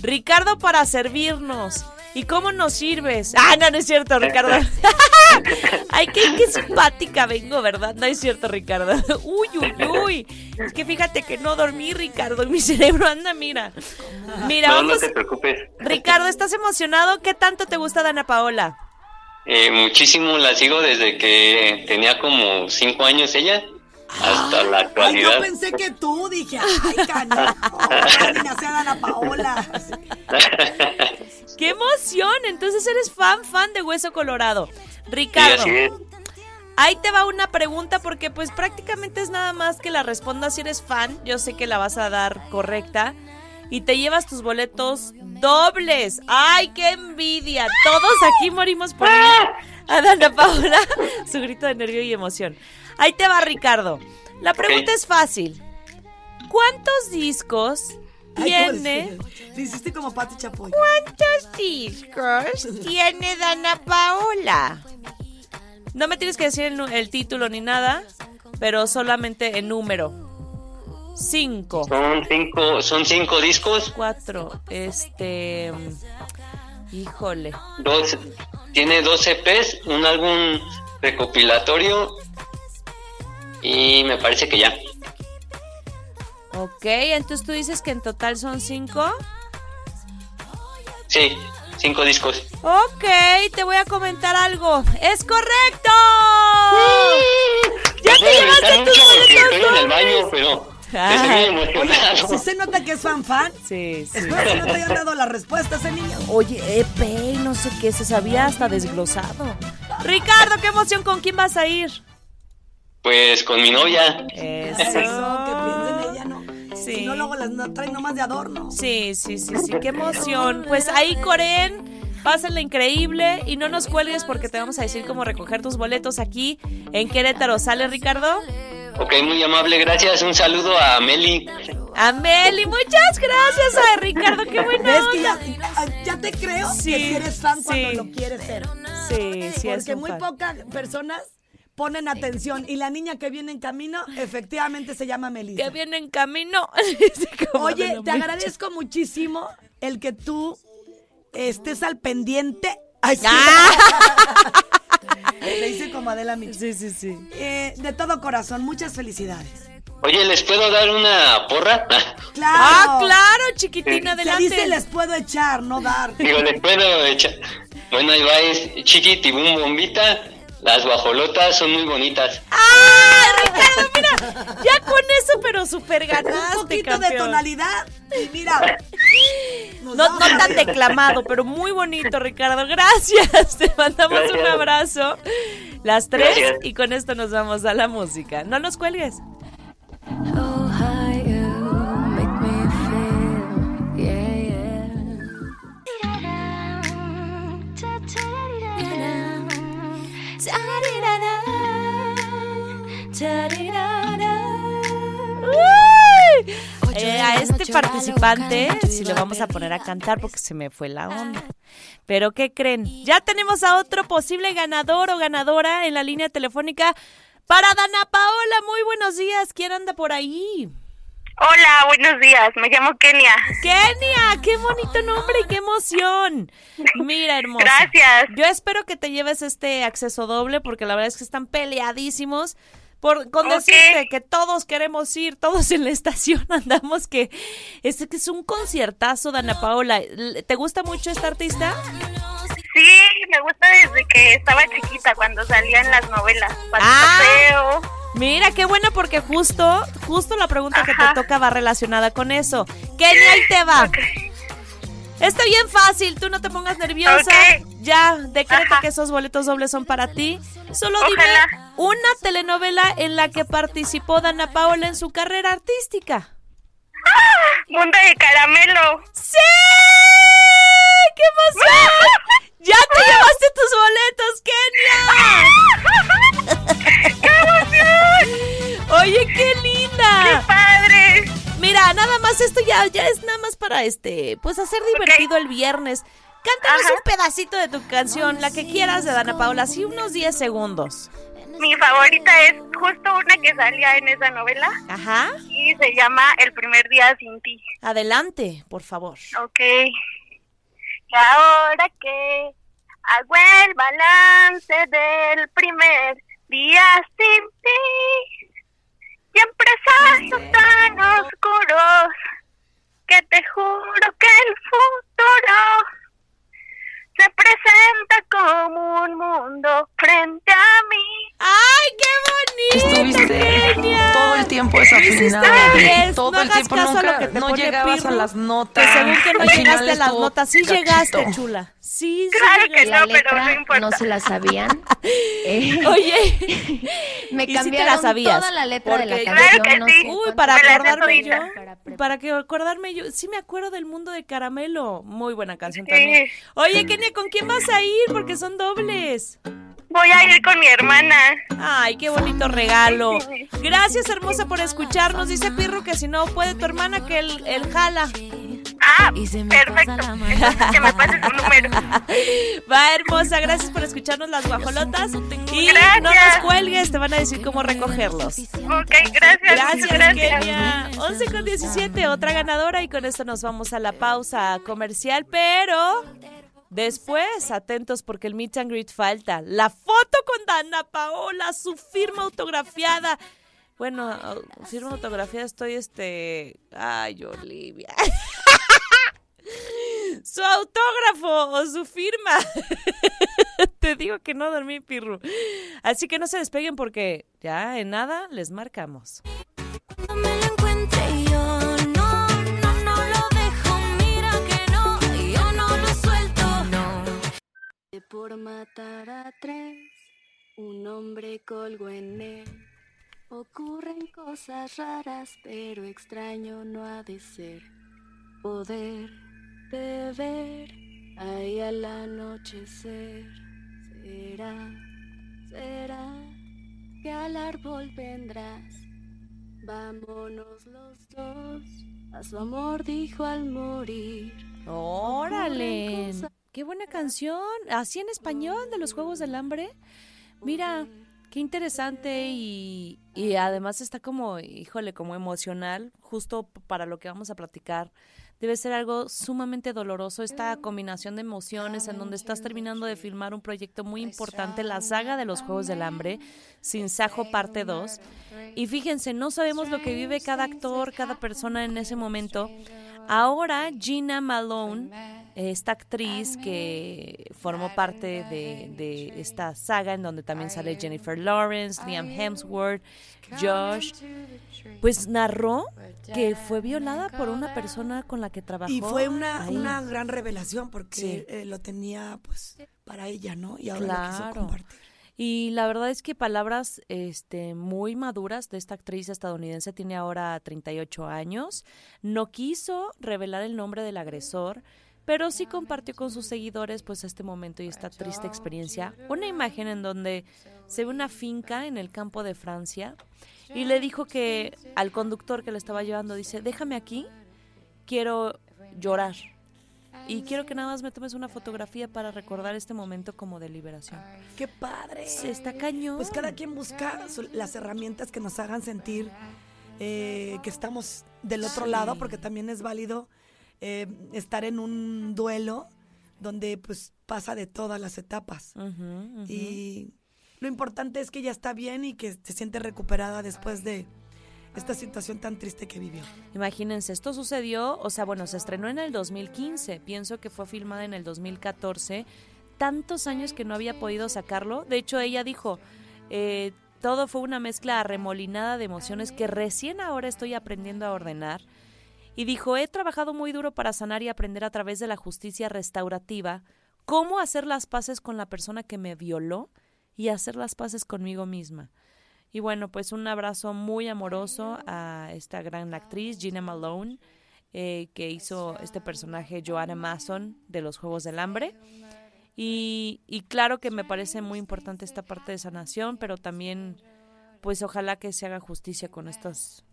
Ricardo para servirnos. ¿Y cómo nos sirves? Ah, no, no es cierto, Ricardo. Ay, qué, qué simpática vengo, ¿verdad? No es cierto, Ricardo. Uy, uy, uy. Es que fíjate que no dormí, Ricardo. Mi cerebro anda, mira. Mira, no, vamos. no te preocupes. Ricardo, ¿estás emocionado? ¿Qué tanto te gusta Dana Paola? Eh, muchísimo la sigo desde que tenía como cinco años ella hasta la Ay, actualidad. yo pensé que tú, dije, ay, canijo, ay, hacía Dana Paola. ¡Qué emoción! Entonces eres fan, fan de Hueso Colorado. Ricardo. Ahí te va una pregunta porque pues prácticamente es nada más que la respondas si eres fan. Yo sé que la vas a dar correcta. Y te llevas tus boletos dobles. ¡Ay, qué envidia! Todos aquí morimos por ir a Dana Paola. Su grito de nervio y emoción. Ahí te va, Ricardo. La pregunta es fácil. ¿Cuántos discos Ay, ¿cómo tiene? le- Le hiciste como Pati Chapoy. ¿Cuántos discos tiene Dana Paola? No me tienes que decir el, el título ni nada, pero solamente el número. Cinco. Son cinco, son cinco discos, Cuatro. Este. Híjole. dos, tiene dos EPs, un álbum recopilatorio y me parece que ya. Ok, entonces tú dices que en total son cinco. Sí, cinco discos. Ok, te voy a comentar algo. ¡Es correcto! ¡Ya te llevaste tus boletos estoy en el baño, pero Ah. Oye, emocionado. si se nota que es fan fan. Sí, sí. Espero que no te hayan dado la respuesta ese niño. Oye, EP, no sé qué, se sabía hasta desglosado. Ricardo, qué emoción, ¿con quién vas a ir? Pues con mi novia. Eso. No, luego las no- traen nomás de adorno. Sí, sí, sí, sí, qué emoción. Pues ahí, Coren, pásenla increíble y no nos cuelgues porque te vamos a decir cómo recoger tus boletos aquí en Querétaro. ¿Sale, Ricardo? Ok, muy amable, gracias. Un saludo a Meli. Ameli, muchas gracias a Ricardo, qué buena ¿Ves que ya, te creo Sí, que si eres fan cuando sí. lo quieres ser? Sí, sí, es Porque un muy fan. pocas personas ponen atención y la niña que viene en camino efectivamente se llama Melissa. Que viene en camino. Oye, te agradezco muchísimo el que tú estés al pendiente. Ay, sí. Le hice como Adela Micha. Sí, sí, sí. Eh, de todo corazón, muchas felicidades. Oye, ¿les puedo dar una porra? Claro. Ah, claro, chiquitina, Se adelante. dice les puedo echar, no dar. Digo, les puedo echar. Bueno, ahí va, es chiquitibum bombita. Las guajolotas son muy bonitas. ¡Ah, Ricardo, mira! Ya con eso, pero súper ganaste, Un poquito de tonalidad. Y mira. No, no tan declamado, pero muy bonito, Ricardo. Gracias. Te mandamos un abrazo. Las tres Gracias. y con esto nos vamos a la música. No nos cuelgues. Eh, a este participante sí le vamos a poner a cantar porque se me fue la onda. Pero ¿qué creen? Ya tenemos a otro posible ganador o ganadora en la línea telefónica para Dana Paola. Muy buenos días. ¿Quién anda por ahí? Hola, buenos días. Me llamo Kenia. Kenia, qué bonito nombre y qué emoción. Mira, hermosa. Gracias. Yo espero que te lleves este acceso doble porque la verdad es que están peleadísimos. Por, con decirte que todos queremos ir, todos en la estación andamos que es que es un conciertazo, Dana Paola. ¿Te gusta mucho esta artista? Sí, me gusta desde que estaba chiquita, cuando salía en las novelas. Ah. Mira, qué bueno porque justo, justo la pregunta que te toca va relacionada con eso. Kenia, ahí te va. Está bien fácil, tú no te pongas nerviosa. Ya, decreta que esos boletos dobles son para ti. Solo dime una telenovela en la que participó Dana Paola en su carrera artística. Mundo de caramelo. ¡Sí! ¡Qué emoción! ¡Ya te llevaste tus boletos, Kenia! ¡Qué emoción! Oye, qué linda. ¡Qué padre! Mira, nada más esto ya, ya es nada más para este, pues hacer divertido el viernes. Cántanos un pedacito de tu canción, la que quieras de Dana Paola, así unos 10 segundos. Mi favorita es justo una que salía en esa novela Ajá. y se llama El primer día sin ti. Adelante, por favor. Ok. Y ahora que hago el balance del primer día sin ti, siempre son tan oscuros que te juro que el futuro se presenta como un mundo frente a mí. ¡Ay, qué bonito! Estuviste todo el tiempo desafinada. bien, Todo no el hagas tiempo caso a lo nunca, que te no pone llegabas Pirru, a las notas. Que según que no llegaste a las notas, sí cachito. llegaste, chula. Sí, sí Claro que llegaste. no, pero no importa. no se la sabían. Eh, Oye, me cambiaron la sabías. toda la letra de la canción. no sé Uy, para la acordarme yo, para que acordarme yo, sí me acuerdo del mundo de Caramelo. Muy buena canción Sí. también. Oye, Kenia, ¿con quién vas a ir? Porque son dobles. Voy a ir con mi hermana. Ay, qué bonito regalo. Gracias, hermosa, por escucharnos. Dice Pirro que si no puede tu hermana, que él, él jala. Ah, perfecto. Entonces que me pases un número. Va, hermosa, gracias por escucharnos las guajolotas. Y Gracias. no nos cuelgues, te van a decir cómo recogerlos. Ok, gracias. Gracias, gracias. Kenia. 11 con 17, otra ganadora. Y con esto nos vamos a la pausa comercial. Pero después, atentos porque el meet and greet falta. La foto con Dana Paola, su firma autografiada. Bueno, au- firma autografiada estoy este. Ay, Olivia. su autógrafo o su firma. Te digo que no dormí, Pirru. Así que no se despeguen porque ya en nada les marcamos. Por matar a tres, un hombre colgó en él. Ocurren cosas raras, pero extraño no ha de ser. Poder de ver ahí al anochecer. Será, será que al árbol vendrás. Vámonos los dos, a su amor dijo al morir. Órale, qué buena canción. Así en español de los Juegos del Hambre. Mira, qué interesante y, y además está como, híjole, como emocional, justo para lo que vamos a platicar. Debe ser algo sumamente doloroso esta combinación de emociones en donde estás terminando de filmar un proyecto muy importante, la saga de los Juegos del Hambre, Sin Sajo parte 2. Y fíjense, no sabemos lo que vive cada actor, cada persona en ese momento. Ahora Gina Malone esta actriz que formó parte de, de esta saga en donde también sale Jennifer Lawrence, Liam Hemsworth, Josh, pues narró que fue violada por una persona con la que trabajó. Y fue una, una gran revelación porque Sí. eh, lo tenía pues para ella, ¿no? Y ahora lo quiso compartir. Y la verdad es que palabras este, muy maduras de esta actriz estadounidense, tiene ahora 38 años, no quiso revelar el nombre del agresor, pero sí compartió con sus seguidores pues este momento y esta triste experiencia, una imagen en donde se ve una finca en el campo de Francia y le dijo que al conductor que le estaba llevando, dice, déjame aquí, quiero llorar. Y quiero que nada más me tomes una fotografía para recordar este momento como de liberación. ¡Qué padre! Está cañón. Pues cada quien busca las herramientas que nos hagan sentir eh, que estamos del otro Sí. lado, porque también es válido eh, estar en un duelo donde pues pasa de todas las etapas. Y lo importante es que ella está bien y que se siente recuperada después de esta situación tan triste que vivió. Imagínense, esto sucedió, o sea, bueno, se estrenó en el 2015, pienso que fue filmada en el 2014, tantos años que no había podido sacarlo. De hecho, ella dijo, eh, todo fue una mezcla arremolinada de emociones que recién ahora estoy aprendiendo a ordenar. Y dijo, he trabajado muy duro para sanar y aprender a través de la justicia restaurativa cómo hacer las paces con la persona que me violó y hacer las paces conmigo misma. Y bueno, pues un abrazo muy amoroso a esta gran actriz, Gina Malone, eh, que hizo este personaje Joanna Mason de los Juegos del Hambre. Y, y claro que me parece muy importante esta parte de sanación, pero también, pues ojalá que se haga justicia con estas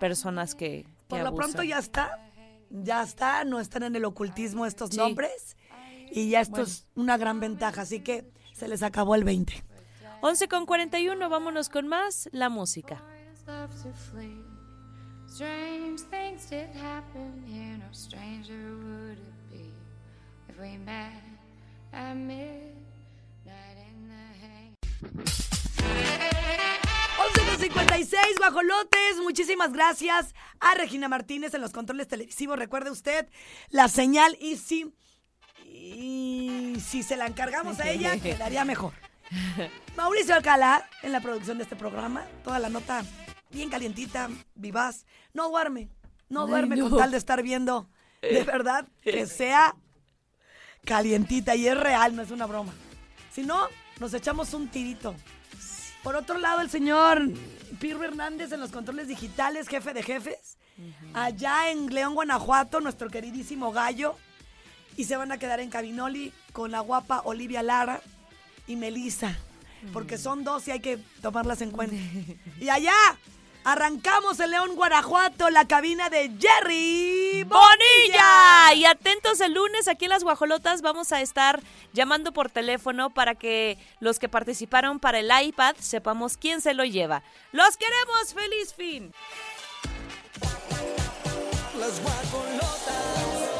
personas que, que Por lo pronto ya está, ya está, no están en el ocultismo estos Sí. nombres y ya esto Bueno. es una gran ventaja, así que se les acabó el 20. 11 con 41, vámonos con más la música. Strange things did happen here, no stranger would it be if we met at midnight in the hang. 11 con 56, guajolotes. Muchísimas gracias a Regina Martínez en los controles televisivos. Recuerde usted la señal y si, y si se la encargamos a ella, quedaría mejor. Mauricio Alcalá en la producción de este programa. Toda la nota bien calientita, vivaz. No duerme, no Ay, duerme no. con tal de estar viendo. De verdad, que sea calientita y es real, no es una broma. Si no, nos echamos un tirito. Por otro lado, el señor Pirro Hernández en los controles digitales, jefe de jefes. Allá en León, Guanajuato, nuestro queridísimo gallo. Y se van a quedar en Cabinoli con la guapa Olivia Lara y Melissa. Porque son dos y hay que tomarlas en cuenta. Y allá arrancamos en León, Guanajuato, la cabina de Jerry Bonilla. Y atentos el lunes aquí en las Guajolotas vamos a estar llamando por teléfono para que los que participaron para el iPad sepamos quién se lo lleva. ¡Los queremos! ¡Feliz fin! Las guajolotas.